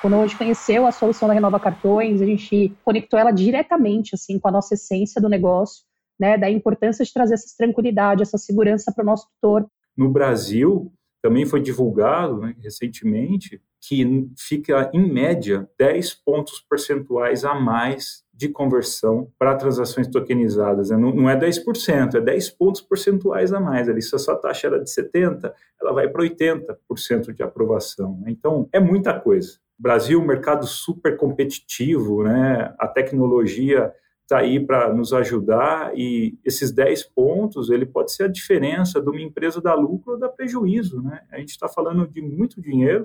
Quando a gente conheceu a solução da Renova Cartões, a gente conectou ela diretamente assim com a nossa essência do negócio, né, da importância de trazer essa tranquilidade, essa segurança para o nosso tutor. No Brasil, também foi divulgado né, recentemente que fica, em média, 10 pontos percentuais a mais de conversão para transações tokenizadas. Né? Não, não é 10%, é 10 pontos percentuais a mais. Ali, se a sua taxa era de 70%, ela vai para 80% de aprovação. Né? Então, é muita coisa. Brasil, mercado super competitivo, né? a tecnologia está aí para nos ajudar e esses 10 pontos, ele pode ser a diferença de uma empresa dar lucro ou dar prejuízo, né? A gente está falando de muito dinheiro.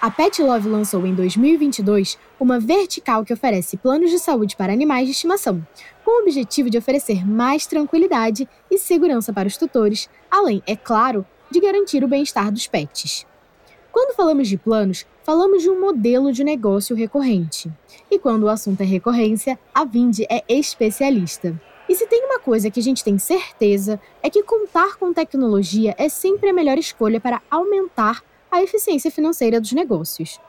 A Pet Love lançou em 2022 uma vertical que oferece planos de saúde para animais de estimação, com o objetivo de oferecer mais tranquilidade e segurança para os tutores, além, é claro, de garantir o bem-estar dos pets. Quando falamos de planos, falamos de um modelo de negócio recorrente. E quando o assunto é recorrência, a Vindi é especialista. E se tem uma coisa que a gente tem certeza, é que contar com tecnologia é sempre a melhor escolha para aumentar a eficiência financeira dos negócios.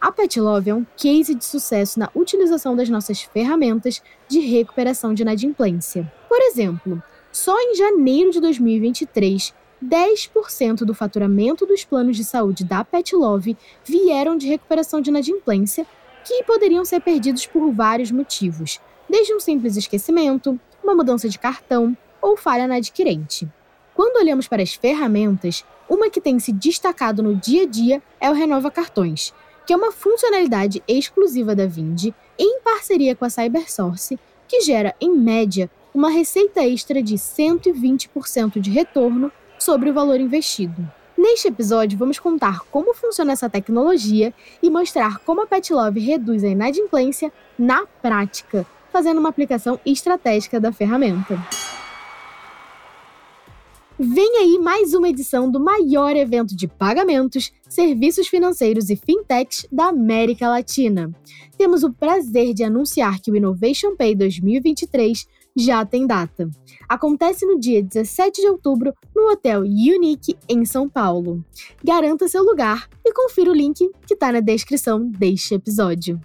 A Petlove é um case de sucesso na utilização das nossas ferramentas de recuperação de inadimplência. Por exemplo, só em janeiro de 2023, 10% do faturamento dos planos de saúde da Pet Love vieram de recuperação de inadimplência, que poderiam ser perdidos por vários motivos, desde um simples esquecimento, uma mudança de cartão ou falha na adquirente. Quando olhamos para as ferramentas, uma que tem se destacado no dia a dia é o Renova Cartões, que é uma funcionalidade exclusiva da Vind, em parceria com a CyberSource, que gera, em média, uma receita extra de 120% de retorno sobre o valor investido. Neste episódio, vamos contar como funciona essa tecnologia e mostrar como a Pet Love reduz a inadimplência na prática, fazendo uma aplicação estratégica da ferramenta. Vem aí mais uma edição do maior evento de pagamentos, serviços financeiros e fintechs da América Latina. Temos o prazer de anunciar que o Innovation Pay 2023 já tem data. Acontece no dia 17 de outubro no Hotel Unique, em São Paulo. Garanta seu lugar e confira o link que está na descrição deste episódio.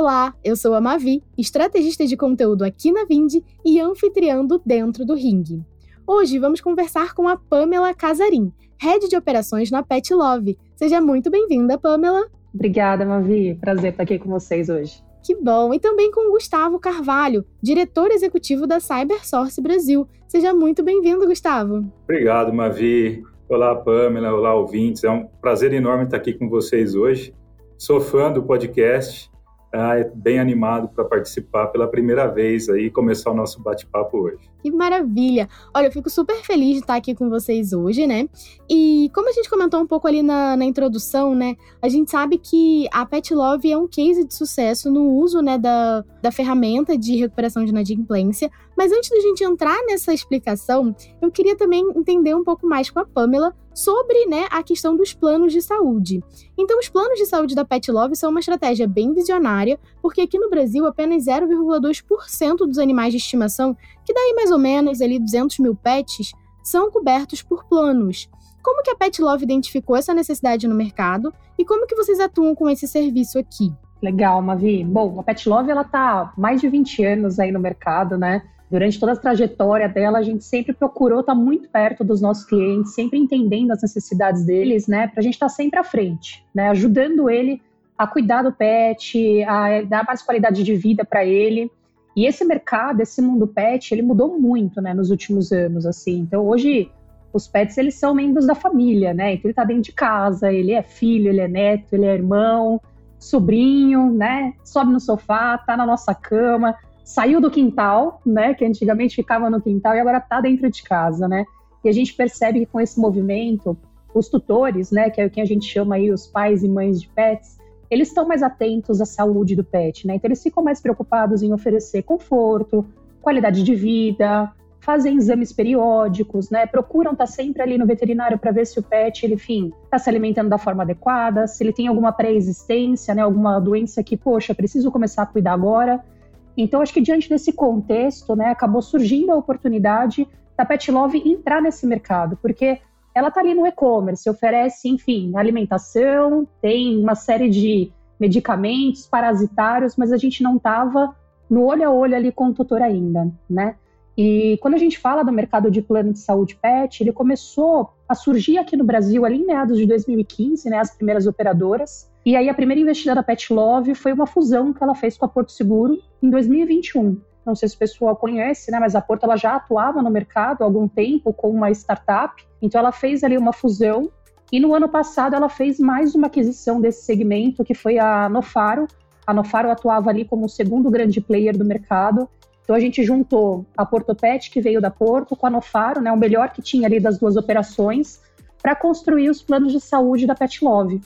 Olá, eu sou a Mavi, estrategista de conteúdo aqui na Vind e anfitriã do Dentro do Ring. Hoje vamos conversar com a Pamela Casarim, Head de Operações na Pet Love. Seja muito bem-vinda, Pamela. Obrigada, Mavi. Prazer estar aqui com vocês hoje. Que bom! E também com Gustavo Carvalho, diretor executivo da CyberSource Brasil. Seja muito bem-vindo, Gustavo. Obrigado, Mavi. Olá, Pamela. Olá, ouvintes. É um prazer enorme estar aqui com vocês hoje. Sou fã do podcast ah, é bem animado para participar pela primeira vez aí começar o nosso bate-papo hoje. Que maravilha! Olha, eu fico super feliz de estar aqui com vocês hoje, né? E como a gente comentou um pouco ali na, na introdução, né? A gente sabe que a Pet Love é um case de sucesso no uso, né, da, da ferramenta de recuperação de inadimplência. Mas antes da gente entrar nessa explicação, eu queria também entender um pouco mais com a Pamela sobre né, a questão dos planos de saúde. Então, os planos de saúde da Pet Love são uma estratégia bem visionária, porque aqui no Brasil apenas 0,2% dos animais de estimação, que daí mais ou menos ali 200 mil pets, são cobertos por planos. Como que a Pet Love identificou essa necessidade no mercado e como que vocês atuam com esse serviço aqui? Legal, Mavi. Bom, a Pet Love ela tá mais de 20 anos aí no mercado, né? Durante toda a trajetória dela, a gente sempre procurou estar muito perto dos nossos clientes, sempre entendendo as necessidades deles, né? Para a gente estar sempre à frente, né? Ajudando ele a cuidar do pet, a dar mais qualidade de vida para ele. E esse mercado, esse mundo pet, ele mudou muito, né, nos últimos anos, assim. Então, hoje, os pets, eles são membros da família, né? Então, ele está dentro de casa, ele é filho, ele é neto, ele é irmão, sobrinho, né? Sobe no sofá, tá na nossa cama saiu do quintal, né, que antigamente ficava no quintal e agora está dentro de casa, né? E a gente percebe que com esse movimento, os tutores, né, que é o que a gente chama aí os pais e mães de pets, eles estão mais atentos à saúde do pet, né? Então eles ficam mais preocupados em oferecer conforto, qualidade de vida, fazem exames periódicos, né? Procuram estar tá sempre ali no veterinário para ver se o pet, ele, enfim, está se alimentando da forma adequada, se ele tem alguma pré-existência, né? Alguma doença que, poxa, preciso começar a cuidar agora. Então, acho que diante desse contexto, né, acabou surgindo a oportunidade da Pet Love entrar nesse mercado, porque ela está ali no e-commerce, oferece, enfim, alimentação, tem uma série de medicamentos parasitários, mas a gente não estava no olho a olho ali com o tutor ainda, né? E quando a gente fala do mercado de plano de saúde pet, ele começou a surgir aqui no Brasil ali em meados de 2015, né, as primeiras operadoras. E aí a primeira investida da Pet Love foi uma fusão que ela fez com a Porto Seguro em 2021. Não sei se o pessoal conhece, né, mas a Porto ela já atuava no mercado há algum tempo com uma startup. Então ela fez ali uma fusão e no ano passado ela fez mais uma aquisição desse segmento, que foi a Nofaro. A Nofaro atuava ali como o segundo grande player do mercado então a gente juntou a Portopet, que veio da Porto, com a Nofaro, né, o melhor que tinha ali das duas operações, para construir os planos de saúde da Pet Love.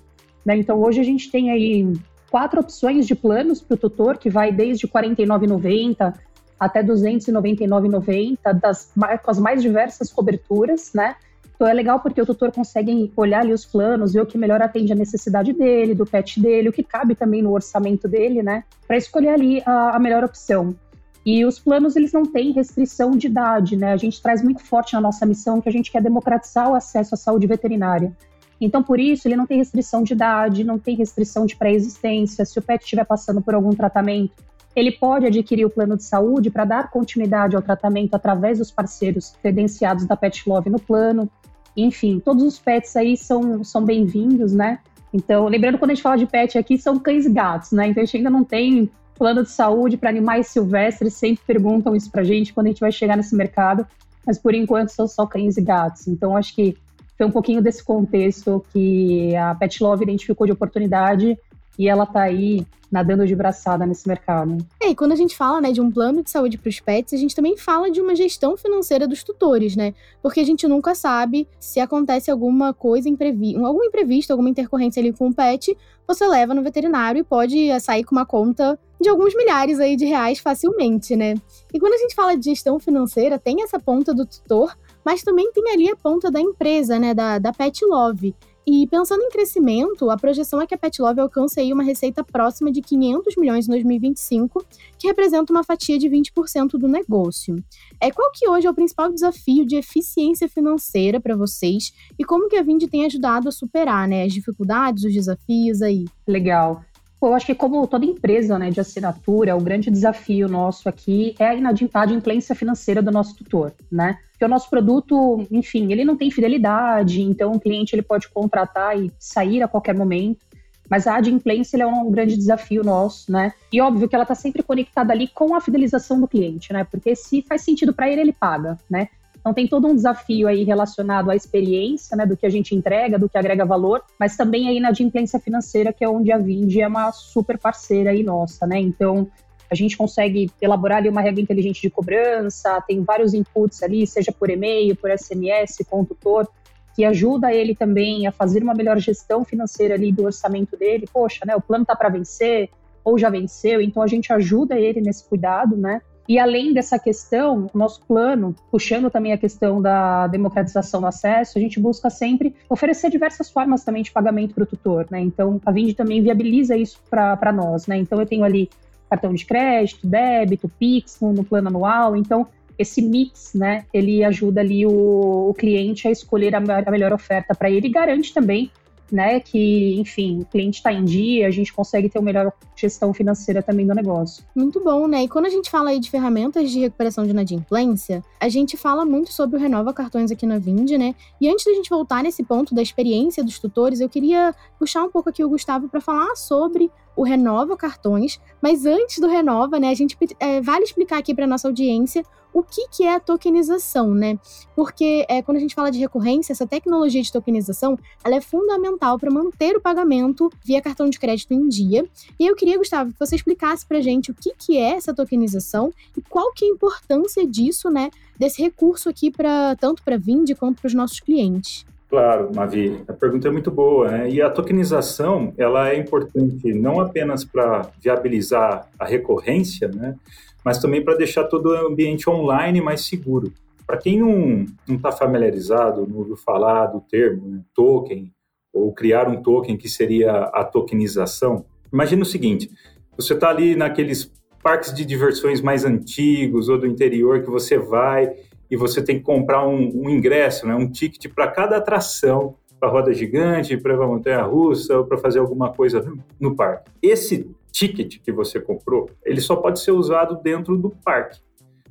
Né? Então hoje a gente tem aí quatro opções de planos para o tutor, que vai desde R$ 49,90 até R$ 299,90, das, com as mais diversas coberturas, né? Então é legal porque o tutor consegue olhar ali os planos, ver o que melhor atende a necessidade dele, do pet dele, o que cabe também no orçamento dele, né? Para escolher ali a, a melhor opção. E os planos, eles não têm restrição de idade, né? A gente traz muito forte na nossa missão que a gente quer democratizar o acesso à saúde veterinária. Então, por isso, ele não tem restrição de idade, não tem restrição de pré-existência. Se o pet estiver passando por algum tratamento, ele pode adquirir o plano de saúde para dar continuidade ao tratamento através dos parceiros credenciados da Pet Love no plano. Enfim, todos os pets aí são, são bem-vindos, né? Então, lembrando quando a gente fala de pet aqui, são cães e gatos, né? Então a gente ainda não tem plano de saúde para animais silvestres, sempre perguntam isso para a gente quando a gente vai chegar nesse mercado, mas por enquanto são só cães e gatos. Então, acho que foi um pouquinho desse contexto que a Pet Love identificou de oportunidade e ela está aí nadando de braçada nesse mercado. É, e quando a gente fala, né, de um plano de saúde para os pets, a gente também fala de uma gestão financeira dos tutores, né? Porque a gente nunca sabe se acontece alguma coisa imprevista, algum imprevisto, alguma intercorrência ali com o pet, você leva no veterinário e pode eh, sair com uma conta de alguns milhares aí de reais facilmente, né? E quando a gente fala de gestão financeira, tem essa ponta do tutor, mas também tem ali a ponta da empresa, né, da, da Pet Love. E pensando em crescimento, a projeção é que a Pet Love alcance aí uma receita próxima de 500 milhões em 2025, que representa uma fatia de 20% do negócio. É qual que hoje é o principal desafio de eficiência financeira para vocês e como que a Vind tem ajudado a superar, né, as dificuldades, os desafios aí? Legal. Eu acho que como toda empresa né, de assinatura, o grande desafio nosso aqui é a inadimplência financeira do nosso tutor, né? Porque o nosso produto, enfim, ele não tem fidelidade, então o cliente ele pode contratar e sair a qualquer momento. Mas a adimplência é um grande desafio nosso, né? E óbvio que ela está sempre conectada ali com a fidelização do cliente, né? Porque se faz sentido para ele, ele paga, né? Então tem todo um desafio aí relacionado à experiência, né, do que a gente entrega, do que agrega valor, mas também aí na adimplência financeira, que é onde a Vindi é uma super parceira aí nossa, né? Então a gente consegue elaborar ali uma regra inteligente de cobrança, tem vários inputs ali, seja por e-mail, por SMS, com o tutor, que ajuda ele também a fazer uma melhor gestão financeira ali do orçamento dele. Poxa, né, o plano tá para vencer ou já venceu, então a gente ajuda ele nesse cuidado, né? E além dessa questão, nosso plano, puxando também a questão da democratização do acesso, a gente busca sempre oferecer diversas formas também de pagamento para o tutor, né? Então, a Vind também viabiliza isso para nós, né? Então, eu tenho ali cartão de crédito, débito, Pix no, no plano anual, então esse mix, né, ele ajuda ali o, o cliente a escolher a, a melhor oferta para ele e garante também né? Que, enfim, o cliente está em dia, a gente consegue ter uma melhor gestão financeira também do negócio. Muito bom, né? E quando a gente fala aí de ferramentas de recuperação de inadimplência, a gente fala muito sobre o Renova Cartões aqui na Vind, né? E antes da gente voltar nesse ponto da experiência dos tutores, eu queria puxar um pouco aqui o Gustavo para falar sobre o Renova Cartões, mas antes do Renova, né, a gente é, vale explicar aqui para nossa audiência o que, que é a tokenização, né? Porque é, quando a gente fala de recorrência, essa tecnologia de tokenização ela é fundamental para manter o pagamento via cartão de crédito em dia. E eu queria, Gustavo, que você explicasse para gente o que, que é essa tokenização e qual que é a importância disso, né? Desse recurso aqui para tanto para a Vind quanto para os nossos clientes. Claro, Mavi, a pergunta é muito boa, né? E a tokenização, ela é importante não apenas para viabilizar a recorrência, né? Mas também para deixar todo o ambiente online mais seguro. Para quem não está familiarizado, não ouviu falar do termo né, token, ou criar um token que seria a tokenização, imagine o seguinte: você está ali naqueles parques de diversões mais antigos ou do interior que você vai e você tem que comprar um, um ingresso, né, um ticket para cada atração, para roda gigante, para a montanha russa ou para fazer alguma coisa no, no parque. Esse ticket que você comprou, ele só pode ser usado dentro do parque.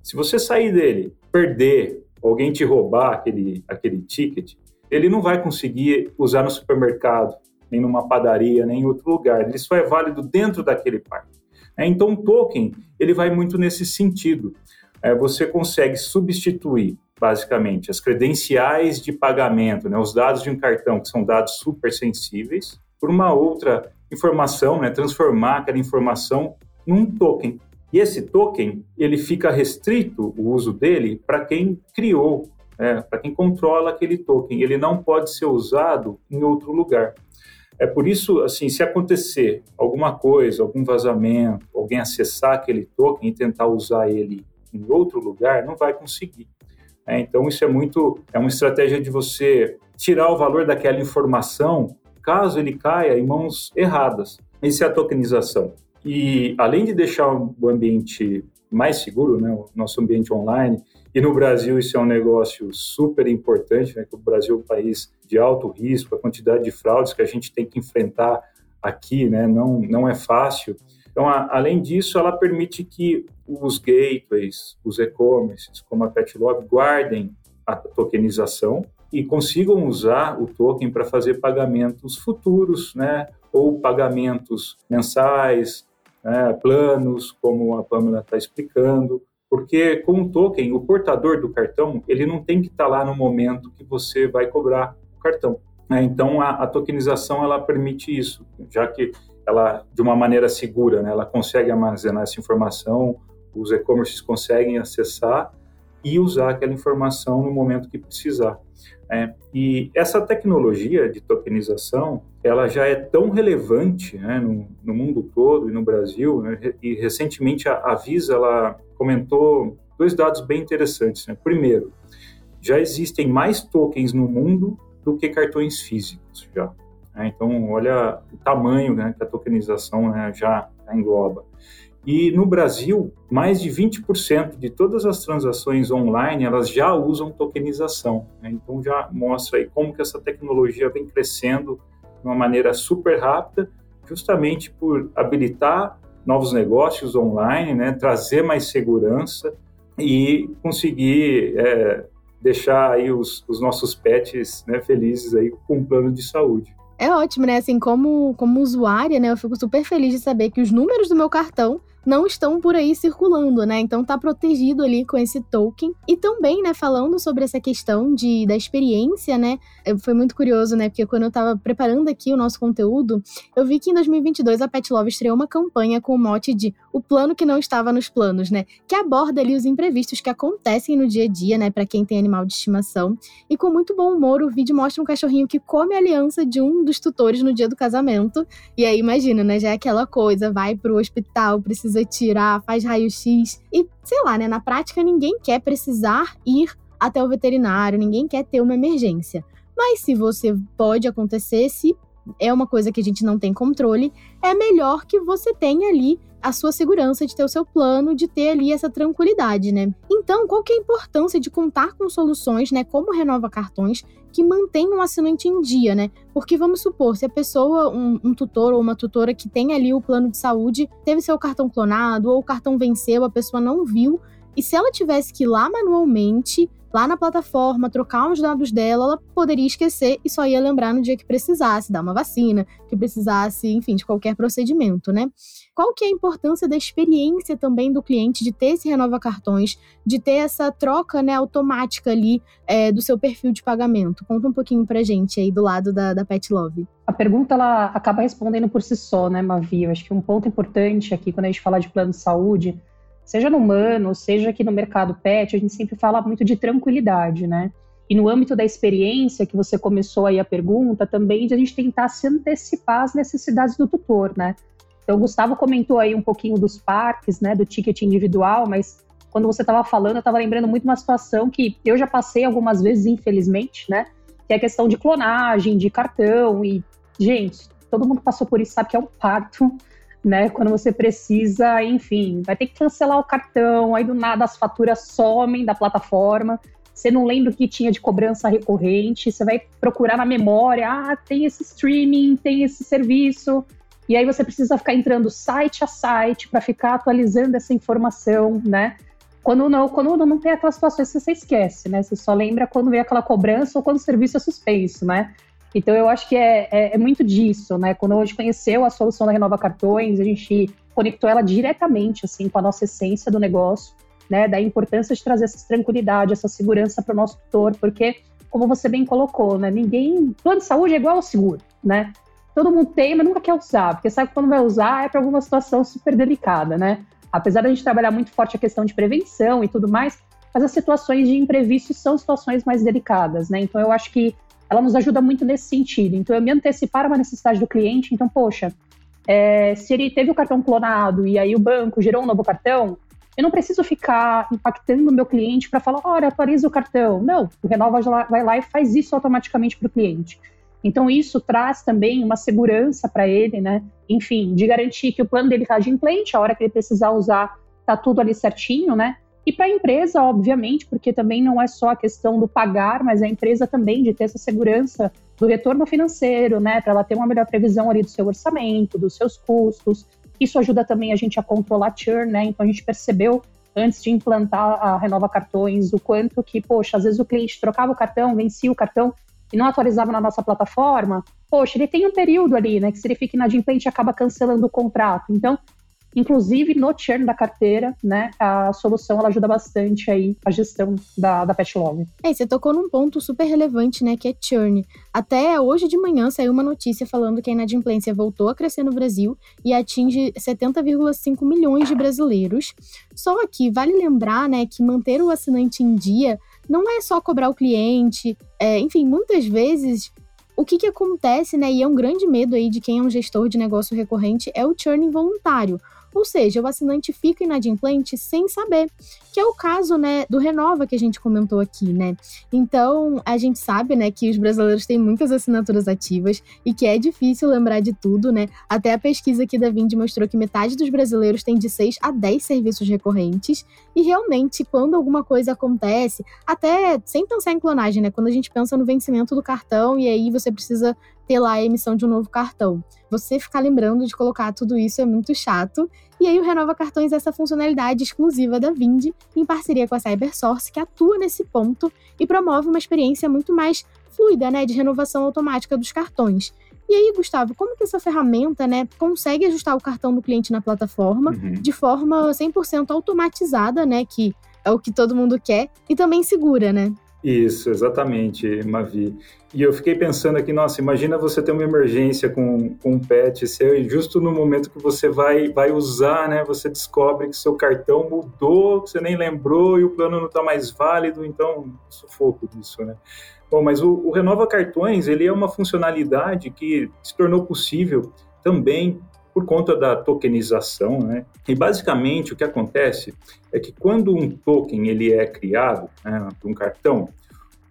Se você sair dele, perder, alguém te roubar aquele, aquele ticket, ele não vai conseguir usar no supermercado, nem numa padaria, nem em outro lugar. Ele só é válido dentro daquele parque. É, então, o token ele vai muito nesse sentido. É, você consegue substituir, basicamente, as credenciais de pagamento, né, os dados de um cartão, que são dados super sensíveis, por uma outra informação, né, transformar aquela informação num token. E esse token, ele fica restrito, o uso dele, para quem criou é, para quem controla aquele token. Ele não pode ser usado em outro lugar. É por isso, assim, se acontecer alguma coisa, algum vazamento, alguém acessar aquele token e tentar usar ele em outro lugar, não vai conseguir. É, então, isso é muito, é uma estratégia de você tirar o valor daquela informação, caso ele caia em mãos erradas. Isso é a tokenização. E além de deixar o ambiente mais seguro, né, o nosso ambiente online, e no Brasil isso é um negócio super importante, né, que o Brasil é um país de alto risco, a quantidade de fraudes que a gente tem que enfrentar aqui, né, não, não é fácil. Então, a, além disso, ela permite que os gateways, os e-commerces, como a Petlog, guardem a tokenização e consigam usar o token para fazer pagamentos futuros, né, ou pagamentos mensais, né, planos, como a Pamela está explicando, porque com o token, o portador do cartão, ele não tem que estar tá lá no momento que você vai cobrar o cartão. Né? Então, a, a, tokenização, ela permite isso, já que ela, de uma maneira segura, né, ela consegue armazenar essa informação, os e-commerces conseguem acessar e usar aquela informação no momento que precisar. É, e essa tecnologia de tokenização, ela já é tão relevante né, no, no, mundo todo e no Brasil, né, e recentemente a, a Visa ela comentou dois dados bem interessantes. Né? Primeiro, já existem mais tokens no mundo do que cartões físicos já. Né? Então, olha o tamanho né, que a tokenização né, já engloba. E no Brasil, mais de 20% de todas as transações online, elas já usam tokenização. Né? Então já mostra aí como que essa tecnologia vem crescendo de uma maneira super rápida, justamente por habilitar novos negócios online, né? trazer mais segurança e conseguir é, deixar aí os, os nossos pets né, felizes aí com um plano de saúde. É ótimo, né? Assim, como, como usuária, né? Eu fico super feliz de saber que os números do meu cartão não estão por aí circulando, né? Então tá protegido ali com esse token. E também, né, falando sobre essa questão de, da experiência, né? Foi muito curioso, né? Porque quando eu tava preparando aqui o nosso conteúdo, eu vi que em 2022 a Pet Love estreou uma campanha com o mote de o plano que não estava nos planos, né? Que aborda ali os imprevistos que acontecem no dia a dia, né, para quem tem animal de estimação. E com muito bom humor, o vídeo mostra um cachorrinho que come a aliança de um dos tutores no dia do casamento. E aí imagina, né, já é aquela coisa, vai pro hospital, precisa precisa tirar, faz raio-x. E, sei lá, né? Na prática, ninguém quer precisar ir até o veterinário, ninguém quer ter uma emergência. Mas se você pode acontecer, se é uma coisa que a gente não tem controle, é melhor que você tenha ali a sua segurança de ter o seu plano, de ter ali essa tranquilidade, né? Então, qual que é a importância de contar com soluções, né, como Renova Cartões, que mantenham o assinante em dia, né? Porque vamos supor, se a pessoa, um, um, tutor ou uma tutora que tem ali o plano de saúde, teve seu cartão clonado ou o cartão venceu, a pessoa não viu, e se ela tivesse que ir lá manualmente lá na plataforma, trocar os dados dela, ela poderia esquecer e só ia lembrar no dia que precisasse dar uma vacina, que precisasse, enfim, de qualquer procedimento, né? Qual que é a importância da experiência também do cliente de ter esse renova cartões, de ter essa troca, né, automática ali é, do seu perfil de pagamento? Conta um pouquinho pra gente aí do lado da, da Pet Love. A pergunta ela acaba respondendo por si só, né, Mavi? Eu acho que um ponto importante aqui quando a gente fala de plano de saúde seja no humano, seja aqui no mercado pet, a gente sempre fala muito de tranquilidade, né? E no âmbito da experiência, que você começou aí a pergunta, também de a gente tentar se antecipar às necessidades do tutor, né? Então, o Gustavo comentou aí um pouquinho dos parques, né, do ticket individual, mas quando você estava falando, eu estava lembrando muito uma situação que eu já passei algumas vezes, infelizmente, né? Que é a questão de clonagem, de cartão e, gente, todo mundo passou por isso, sabe que é um parto, né? Quando você precisa, enfim, vai ter que cancelar o cartão, aí do nada as faturas somem da plataforma, você não lembra o que tinha de cobrança recorrente, você vai procurar na memória, ah, tem esse streaming, tem esse serviço, e aí você precisa ficar entrando site a site para ficar atualizando essa informação, né? Quando não, quando não tem aquelas situações que você esquece, né? Você só lembra quando vem aquela cobrança ou quando o serviço é suspenso, né? Então eu acho que é, é, é, muito disso, né? Quando a gente conheceu a solução da Renova Cartões, a gente conectou ela diretamente assim com a nossa essência do negócio, né? Da importância de trazer essa tranquilidade, essa segurança para o nosso tutor, porque como você bem colocou, né? Ninguém plano de saúde é igual ao seguro, né? Todo mundo tem, mas nunca quer usar, porque sabe que quando vai usar é para alguma situação super delicada, né? apesar da gente trabalhar muito forte a questão de prevenção e tudo mais, mas as situações de imprevistos são situações mais delicadas, né? Então eu acho que ela nos ajuda muito nesse sentido. Então eu me antecipar uma necessidade do cliente, então, poxa, é, se ele teve o cartão clonado e aí o banco gerou um novo cartão, eu não preciso ficar impactando o meu cliente para falar, olha, atualiza o cartão. Não, o Renova vai lá e faz isso automaticamente para o cliente. Então, isso traz também uma segurança para ele, né? Enfim, de garantir que o plano dele está adimplente, a hora que ele precisar usar, está tudo ali certinho, né? E para a empresa, obviamente, porque também não é só a questão do pagar, mas a empresa também de ter essa segurança do retorno financeiro, né? Para ela ter uma melhor previsão ali do seu orçamento, dos seus custos. Isso ajuda também a gente a controlar churn, né? Então a gente percebeu antes de implantar a Renova Cartões o quanto que, poxa, às vezes o cliente trocava o cartão, vencia o cartão e não atualizava na nossa plataforma, poxa, ele tem um período ali, né? Que se ele fica inadimplente, acaba cancelando o contrato. Então, inclusive no churn da carteira, né? A solução ela ajuda bastante aí a gestão da, da Pet Love. É, você tocou num ponto super relevante, né? Que é churn. Até hoje de manhã saiu uma notícia falando que a inadimplência voltou a crescer no Brasil e atinge 70,5 milhões de brasileiros. Só que vale lembrar, né, que manter o assinante em dia não é só cobrar o cliente, é, enfim, muitas vezes o que, que acontece, né, e é um grande medo aí de quem é um gestor de negócio recorrente, é o churn involuntário. Ou seja, o assinante fica inadimplente sem saber, que é o caso, né, do Renova que a gente comentou aqui, né? Então, a gente sabe, né, que os brasileiros têm muitas assinaturas ativas e que é difícil lembrar de tudo, né? Até a pesquisa aqui da Vind mostrou que metade dos brasileiros tem de 6 a 10 serviços recorrentes e realmente quando alguma coisa acontece, até sem pensar em clonagem, né, quando a gente pensa no vencimento do cartão e aí você precisa ter lá a emissão de um novo cartão. Você ficar lembrando de colocar tudo isso é muito chato. E aí o Renova Cartões é essa funcionalidade exclusiva da Vind, em parceria com a Cybersource, que atua nesse ponto e promove uma experiência muito mais fluida, né, de renovação automática dos cartões. E aí, Gustavo, como que essa ferramenta, né, consegue ajustar o cartão do cliente na plataforma uhum. de forma 100% automatizada, né, que é o que todo mundo quer, e também segura, né? Isso, exatamente, Mavi. E eu fiquei pensando aqui, nossa, imagina você ter uma emergência com, com um pet seu e justo no momento que você vai, vai usar, né, você descobre que seu cartão mudou, que você nem lembrou e o plano não está mais válido, então, sufoco disso, né? Bom, mas o, o Renova Cartões, ele é uma funcionalidade que se tornou possível também por conta da tokenização, né? E basicamente o que acontece é que quando um token ele é criado, né, um cartão,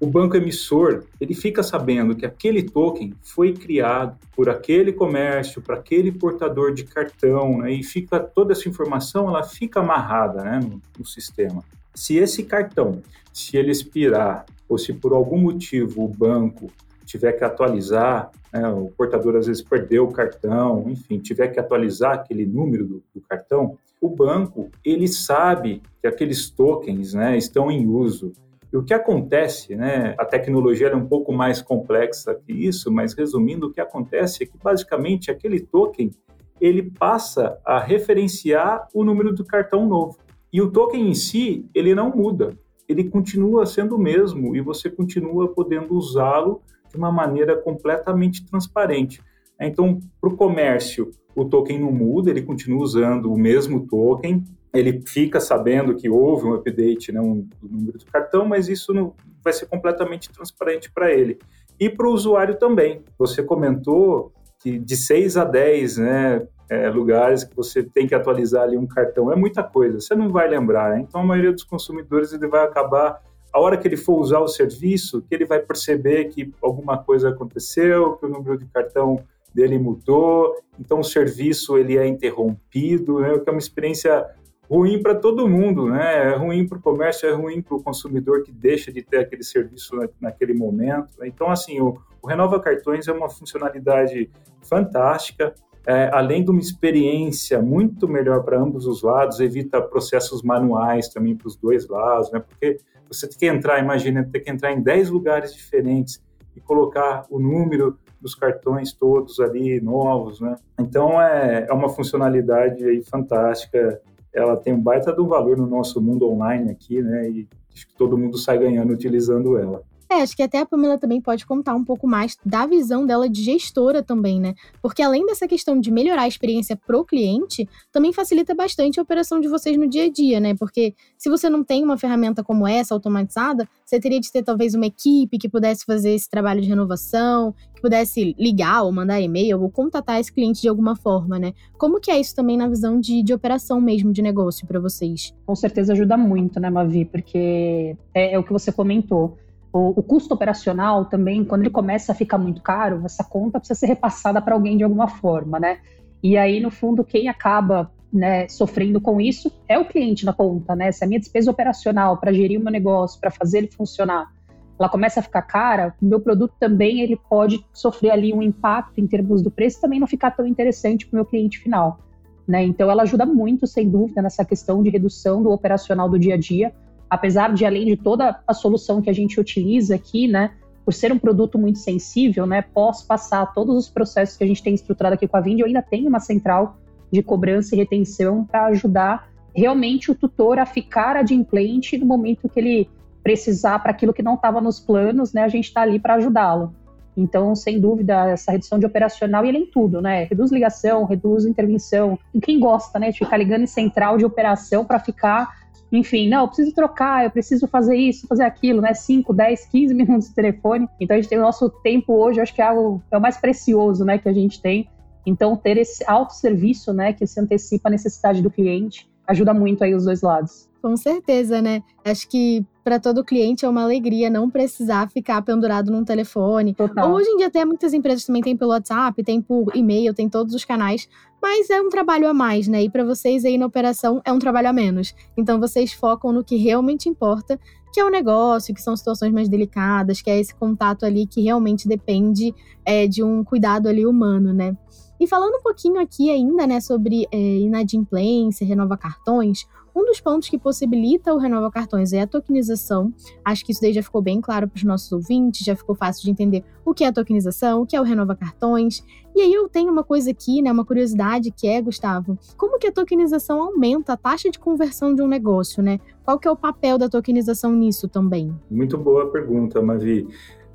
o banco emissor ele fica sabendo que aquele token foi criado por aquele comércio, para aquele portador de cartão, né, e fica toda essa informação ela fica amarrada né, no, no sistema. Se esse cartão, se ele expirar ou se por algum motivo o banco tiver que atualizar, né, o portador às vezes perdeu o cartão, enfim, tiver que atualizar aquele número do, do cartão, o banco ele sabe que aqueles tokens né, estão em uso. E o que acontece, né, a tecnologia é um pouco mais complexa que isso, mas resumindo, o que acontece é que basicamente aquele token ele passa a referenciar o número do cartão novo. E o token em si, ele não muda, ele continua sendo o mesmo e você continua podendo usá-lo de uma maneira completamente transparente. Então, para o comércio, o token não muda, ele continua usando o mesmo token, ele fica sabendo que houve um update, né, um, do número do cartão, mas isso não vai ser completamente transparente para ele. E para o usuário também. Você comentou que de 6 a 10 né, é, lugares que você tem que atualizar ali um cartão. É muita coisa, você não vai lembrar. Né? Então, a maioria dos consumidores ele vai acabar, a hora que ele for usar o serviço, que ele vai perceber que alguma coisa aconteceu, que o número de cartão dele mudou, então o serviço ele é interrompido, né? que é uma experiência ruim para todo mundo, né? É ruim para o comércio, é ruim para o consumidor que deixa de ter aquele serviço na, naquele momento. Né? Então, assim, o, o, Renova Cartões é uma funcionalidade fantástica, é, além de uma experiência muito melhor para ambos os lados, evita processos manuais também para os dois lados, né? Porque você tem que entrar, imagina, ter que entrar em 10 lugares diferentes e colocar o número dos cartões todos ali novos, né? Então é, é uma funcionalidade aí fantástica ela tem um baita do valor no nosso mundo online aqui, né? E acho que todo mundo sai ganhando utilizando ela. É, acho que até a Pamela também pode contar um pouco mais da visão dela de gestora também, né? Porque além dessa questão de melhorar a experiência pro cliente, também facilita bastante a operação de vocês no dia a dia, né? Porque se você não tem uma ferramenta como essa automatizada, você teria de ter talvez uma equipe que pudesse fazer esse trabalho de renovação, que pudesse ligar ou mandar e-mail ou contatar esse cliente de alguma forma, né? Como que é isso também na visão de, de operação mesmo de negócio para vocês? Com certeza ajuda muito, né, Mavi? Porque é, é o que você comentou o, o, custo operacional também, quando ele começa a ficar muito caro, essa conta precisa ser repassada para alguém de alguma forma, né? E aí, no fundo, quem acaba né, sofrendo com isso é o cliente na conta, né? Se a minha despesa operacional para gerir o meu negócio, para fazer ele funcionar, ela começa a ficar cara, o meu produto também ele pode sofrer ali um impacto em termos do preço, também não ficar tão interessante para o meu cliente final. Né? Então, ela ajuda muito, sem dúvida, nessa questão de redução do operacional do dia a dia, apesar de além de toda a solução que a gente utiliza aqui, né, por ser um produto muito sensível, né, posso passar todos os processos que a gente tem estruturado aqui com a Vind, eu ainda tenho uma central de cobrança e retenção para ajudar realmente o tutor a ficar adimplente no momento que ele precisar para aquilo que não estava nos planos, né, a gente está ali para ajudá-lo. Então, sem dúvida, essa redução de operacional, e ele em tudo, né? Reduz ligação, reduz intervenção. E quem gosta, né, de ficar ligando em central de operação para ficar enfim, não, eu preciso trocar, eu preciso fazer isso, fazer aquilo, né? 5, 10, 15 minutos de telefone. Então a gente tem o nosso tempo hoje, acho que é algo é o mais precioso, né, que a gente tem. Então ter esse autosserviço, né, que se antecipa a necessidade do cliente, ajuda muito aí os dois lados. Com certeza, né? Acho que para todo cliente é uma alegria não precisar ficar pendurado num telefone. Total. Hoje em dia até muitas empresas também têm pelo WhatsApp, tem por e-mail, tem todos os canais, mas é um trabalho a mais, né? E para vocês aí na operação é um trabalho a menos. Então vocês focam no que realmente importa, que é o negócio, que são situações mais delicadas, que é esse contato ali que realmente depende é, de um cuidado ali humano, né? E falando um pouquinho aqui ainda, né, sobre é, inadimplência, renova cartões, um dos pontos que possibilita o Renova Cartões é a tokenização. Acho que isso daí já ficou bem claro para os nossos ouvintes, já ficou fácil de entender o que é a tokenização, o que é o Renova Cartões. E aí eu tenho uma coisa aqui, né, uma curiosidade que é, Gustavo, como que a tokenização aumenta a taxa de conversão de um negócio, né? Qual que é o papel da tokenização nisso também? Muito boa pergunta, Mavi.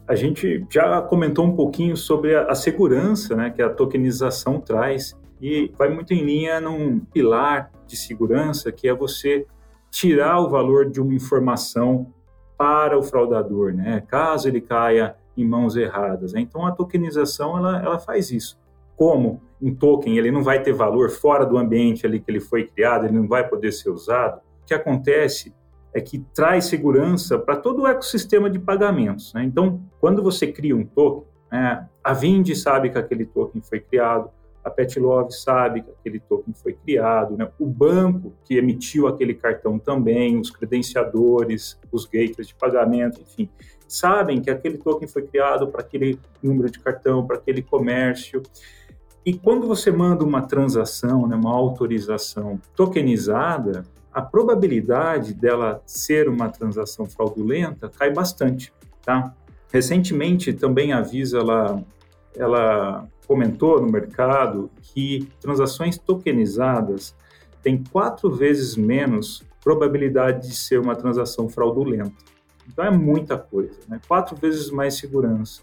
A gente já comentou um pouquinho sobre a, a segurança né, que a tokenização traz e vai muito em linha num pilar de segurança que é você tirar o valor de uma informação para o fraudador, né? Caso ele caia em mãos erradas. Então a tokenização ela, ela faz isso. Como um token ele não vai ter valor fora do ambiente ali que ele foi criado, ele não vai poder ser usado. O que acontece é que traz segurança para todo o ecossistema de pagamentos. Né? Então, quando você cria um token, né, a Vind sabe que aquele token foi criado, a Petlove sabe que aquele token foi criado, né? o banco que emitiu aquele cartão também, os credenciadores, os gateways de pagamento, enfim, sabem que aquele token foi criado para aquele número de cartão, para aquele comércio. E quando você manda uma transação, né, uma autorização tokenizada, a probabilidade dela ser uma transação fraudulenta cai bastante, tá? Recentemente também a Visa ela, ela comentou no mercado que transações tokenizadas têm quatro vezes menos probabilidade de ser uma transação fraudulenta. Então é muita coisa, né? quatro vezes mais segurança.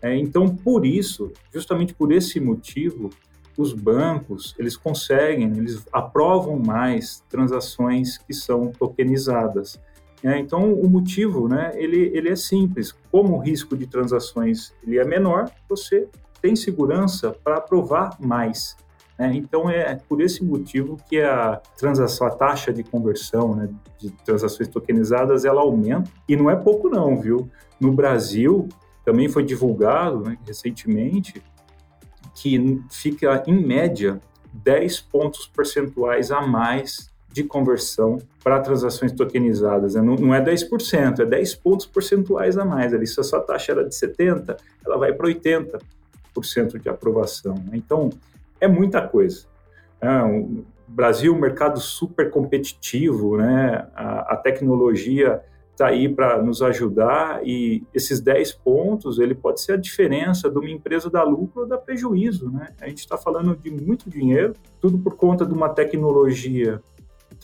É, então, por isso, justamente por esse motivo, os bancos eles conseguem, eles aprovam mais transações que são tokenizadas. É, então, o motivo, né, ele, ele é simples. Como o risco de transações ele é menor, você tem segurança para aprovar mais. Né? Então é por esse motivo que a transação, a taxa de conversão né, de transações tokenizadas, ela aumenta e não é pouco não, viu? No Brasil também foi divulgado né, recentemente que fica em média 10 pontos percentuais a mais de conversão para transações tokenizadas. Né? Não, não é 10%, é 10 pontos percentuais a mais. Ali, se a sua taxa era de 70%, ela vai para 80% de aprovação. Né? Então, é muita coisa. É, o Brasil, um mercado super competitivo, né? a, a tecnologia está aí para nos ajudar e esses 10 pontos, ele pode ser a diferença de uma empresa dar lucro ou dar prejuízo, né? A gente está falando de muito dinheiro, tudo por conta de uma tecnologia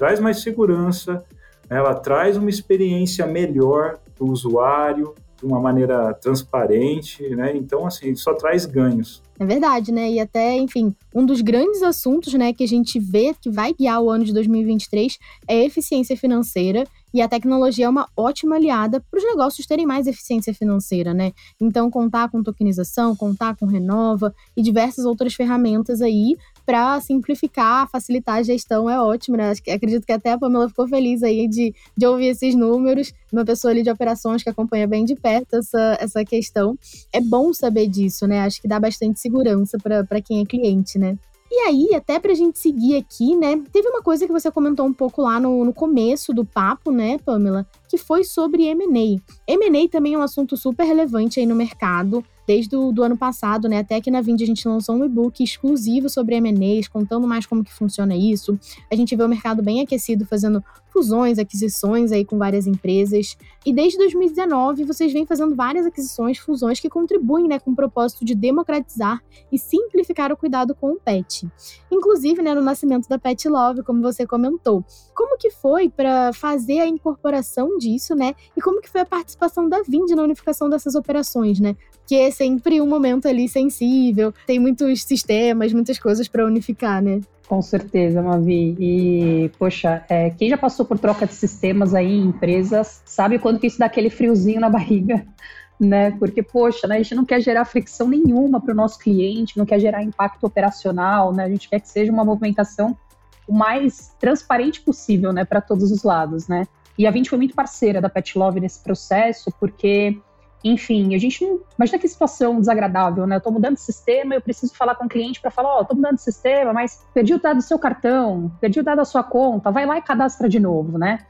traz mais segurança, ela traz uma experiência melhor para o usuário, de uma maneira transparente, né? Então, assim, só traz ganhos. É verdade, né? E até, enfim, um dos grandes assuntos, né, que a gente vê que vai guiar o ano de 2023 é eficiência financeira e a tecnologia é uma ótima aliada para os negócios terem mais eficiência financeira, né? Então, contar com tokenização, contar com Renova e diversas outras ferramentas aí para simplificar, facilitar a gestão é ótimo, né? Acredito que até a Pamela ficou feliz aí de, de ouvir esses números, uma pessoa ali de operações que acompanha bem de perto essa, essa questão. É bom saber disso, né? Acho que dá bastante segurança para quem é cliente, né? E aí, até pra gente seguir aqui, né? Teve uma coisa que você comentou um pouco lá no, no começo do papo, né, Pamela? Que foi sobre M&A. M&A também é um assunto super relevante aí no mercado desde o ano passado, né? Até que na Vind a gente lançou um e-book exclusivo sobre M&As, contando mais como que funciona isso. A gente vê o mercado bem aquecido, fazendo fusões, aquisições aí com várias empresas. E desde 2019, vocês vêm fazendo várias aquisições, fusões que contribuem, né, com o propósito de democratizar e simplificar o cuidado com o pet. Inclusive, né, no nascimento da Pet Love, como você comentou. Como que foi para fazer a incorporação disso, né? E como que foi a participação da Vind na unificação dessas operações, né? Que é sempre um momento ali sensível, tem muitos sistemas, muitas coisas para unificar, né? Com certeza, Mavi. E, poxa, é, quem já passou por troca de sistemas aí em empresas sabe quando que isso dá aquele friozinho na barriga, né? Porque, poxa, né, a gente não quer gerar fricção nenhuma para o nosso cliente, não quer gerar impacto operacional, né? A gente quer que seja uma movimentação o mais transparente possível, né, para todos os lados, né? E a Vint foi muito parceira da Pet Love nesse processo, porque enfim, a gente não. Imagina que situação desagradável, né? Eu tô mudando de sistema, eu preciso falar com o cliente para falar: Ó, oh, tô mudando de sistema, mas perdi o dado do seu cartão, perdi o dado da sua conta, vai lá e cadastra de novo, né?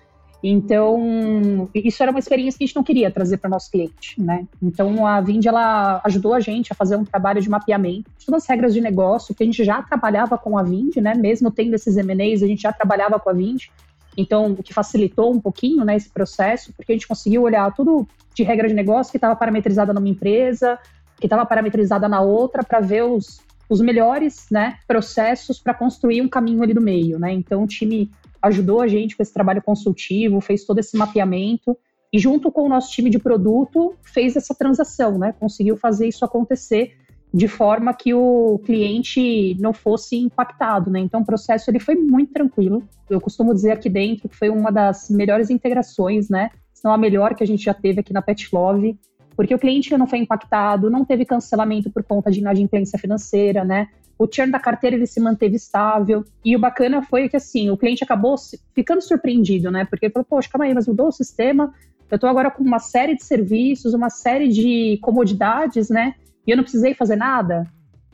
Então, isso era uma experiência que a gente não queria trazer para o nosso cliente, né? Então, a Vind, ela ajudou a gente a fazer um trabalho de mapeamento de todas as regras de negócio, que a gente já trabalhava com a Vind, né? Mesmo tendo esses M&As, a gente já trabalhava com a Vind. Então, o que facilitou um pouquinho né, esse processo, porque a gente conseguiu olhar tudo de regra de negócio que estava parametrizada numa empresa, que estava parametrizada na outra, para ver os, os melhores né, processos para construir um caminho ali do meio. Né? Então, o time ajudou a gente com esse trabalho consultivo, fez todo esse mapeamento e, junto com o nosso time de produto, fez essa transação, né? conseguiu fazer isso acontecer de forma que o cliente não fosse impactado, né? Então o processo ele foi muito tranquilo. Eu costumo dizer aqui dentro que foi uma das melhores integrações, né? Se não a melhor que a gente já teve aqui na Pet Love, porque o cliente não foi impactado, não teve cancelamento por conta de inadimplência financeira, né? O churn da carteira ele se manteve estável. E o bacana foi que assim, o cliente acabou ficando surpreendido, né? Porque ele falou, poxa, calma aí, mas mudou o sistema, eu estou agora com uma série de serviços, uma série de comodidades, né? E eu não precisei fazer nada.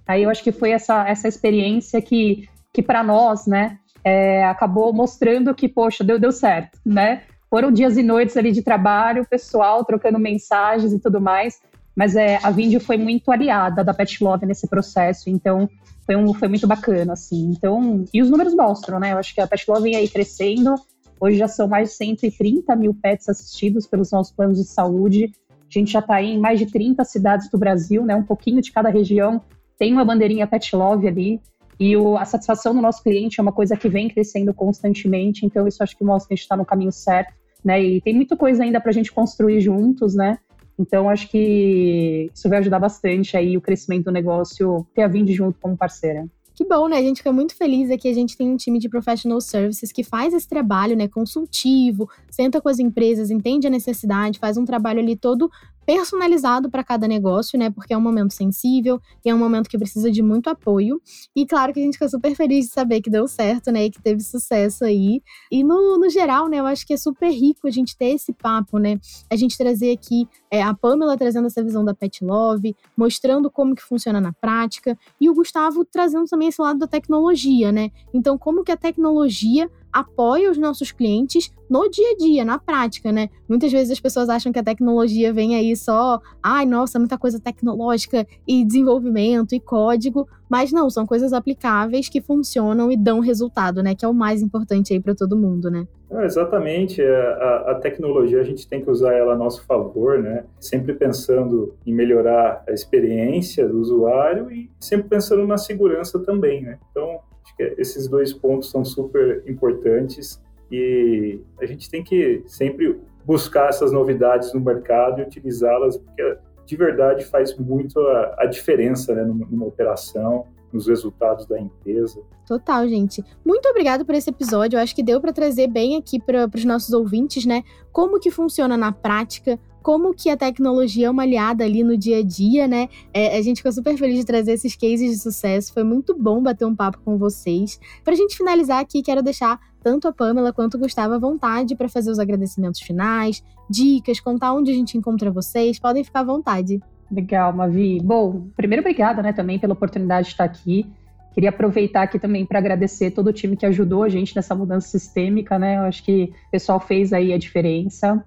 Aí eu acho que foi essa, essa experiência que, que para nós, né, é, acabou mostrando que, poxa, deu, deu certo, né? Foram dias e noites ali de trabalho, pessoal trocando mensagens e tudo mais, mas é, a Vindy foi muito aliada da Pet Love nesse processo, então foi, um, foi muito bacana, assim. Então, e os números mostram, né? Eu acho que a Pet Love vem aí crescendo, hoje já são mais de 130 mil pets assistidos pelos nossos planos de saúde, a gente já está em mais de 30 cidades do Brasil, né? Um pouquinho de cada região tem uma bandeirinha Pet Love ali. E o, a satisfação do nosso cliente é uma coisa que vem crescendo constantemente. Então, isso acho que mostra que a gente está no caminho certo, né? E tem muita coisa ainda para a gente construir juntos, né? Então, acho que isso vai ajudar bastante aí o crescimento do negócio, ter a Vind junto como parceira. Que bom, né? A gente fica muito feliz aqui. A gente tem um time de professional services que faz esse trabalho, né, consultivo, senta com as empresas, entende a necessidade, faz um trabalho ali todo personalizado para cada negócio, né? Porque é um momento sensível e é um momento que precisa de muito apoio. E claro que a gente fica super feliz de saber que deu certo, né? E que teve sucesso aí. E no, no geral, né? Eu acho que é super rico a gente ter esse papo, né? A gente trazer aqui é, a Pamela trazendo essa visão da Pet Love, mostrando como que funciona na prática, e o Gustavo trazendo também esse lado da tecnologia, né? Então, como que a tecnologia apoia os nossos clientes no dia a dia, na prática, né? Muitas vezes as pessoas acham que a tecnologia vem aí só, ai, nossa, muita coisa tecnológica e desenvolvimento e código, mas não, são coisas aplicáveis que funcionam e dão resultado, né? Que é o mais importante aí para todo mundo, né? É, exatamente, a, a, tecnologia a gente tem que usar ela a nosso favor, né? Sempre pensando em melhorar a experiência do usuário e sempre pensando na segurança também, né? Então, esses dois pontos são super importantes e a gente tem que sempre buscar essas novidades no mercado e utilizá-las, porque de verdade faz muito a, a diferença né, numa, numa operação, nos resultados da empresa. Total, gente. Muito obrigado por esse episódio. Eu acho que deu para trazer bem aqui para os nossos ouvintes, né? Como que funciona na prática como que a tecnologia é uma aliada ali no dia a dia, né? É, a gente ficou super feliz de trazer esses cases de sucesso. Foi muito bom bater um papo com vocês. Para a gente finalizar aqui, quero deixar tanto a Pamela quanto o Gustavo à vontade para fazer os agradecimentos finais, dicas, contar onde a gente encontra vocês. Podem ficar à vontade. Legal, Mavi. Bom, primeiro, obrigada né, também pela oportunidade de estar aqui. Queria aproveitar aqui também para agradecer todo o time que ajudou a gente nessa mudança sistêmica, né? Eu acho que o pessoal fez aí a diferença.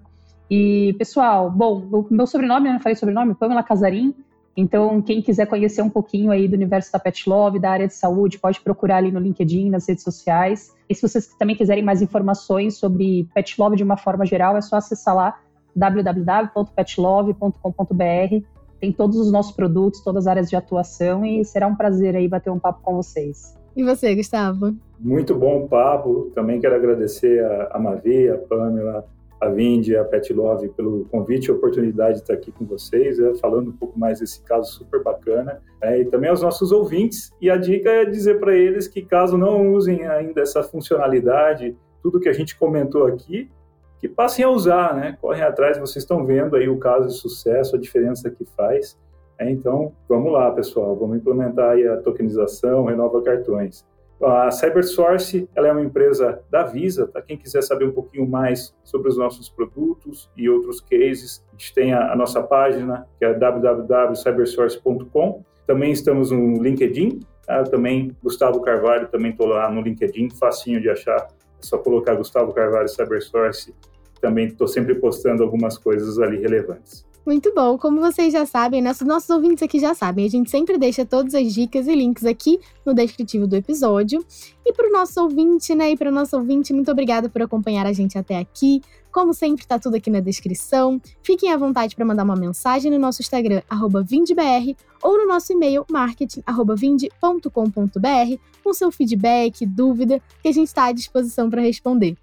E, pessoal, bom, o meu sobrenome, eu não falei sobrenome, Pamela Casarim. Então, quem quiser conhecer um pouquinho aí do universo da Pet Love, da área de saúde, pode procurar ali no LinkedIn, nas redes sociais. E se vocês também quiserem mais informações sobre Pet Love de uma forma geral, é só acessar lá www.petlove.com.br. Tem todos os nossos produtos, todas as áreas de atuação e será um prazer aí bater um papo com vocês. E você, Gustavo? Muito bom o papo. Também quero agradecer a, a Mavi, a Pamela, a Vindi, a Pet Love pelo convite e oportunidade de estar aqui com vocês, né, falando um pouco mais desse caso super bacana. Né, e também aos nossos ouvintes. E a dica é dizer para eles que, caso não usem ainda essa funcionalidade, tudo que a gente comentou aqui, que passem a usar, né? Correm atrás, vocês estão vendo aí o caso de sucesso, a diferença que faz. É, então, vamos lá, pessoal, vamos implementar a tokenização, renova cartões. A CyberSource ela é uma empresa da Visa, tá? Quem quiser saber um pouquinho mais sobre os nossos produtos e outros cases, a gente tem a, a nossa página, que é www.cybersource.com. Também estamos no LinkedIn, tá? também Gustavo Carvalho, também estou lá no LinkedIn, facinho de achar, é só colocar Gustavo Carvalho CyberSource. Também estou sempre postando algumas coisas ali relevantes. Muito bom. Como vocês já sabem, nossos, nossos ouvintes aqui já sabem, a gente sempre deixa todas as dicas e links aqui no descritivo do episódio. E para o nosso ouvinte, né? E para o nosso ouvinte, muito obrigada por acompanhar a gente até aqui. Como sempre, tá tudo aqui na descrição. Fiquem à vontade para mandar uma mensagem no nosso Instagram, vindbr, ou no nosso e-mail, marketing.vind.com.br, com seu feedback, dúvida, que a gente está à disposição para responder.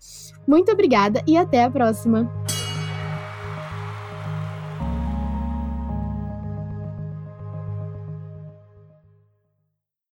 Muito obrigada e até a próxima!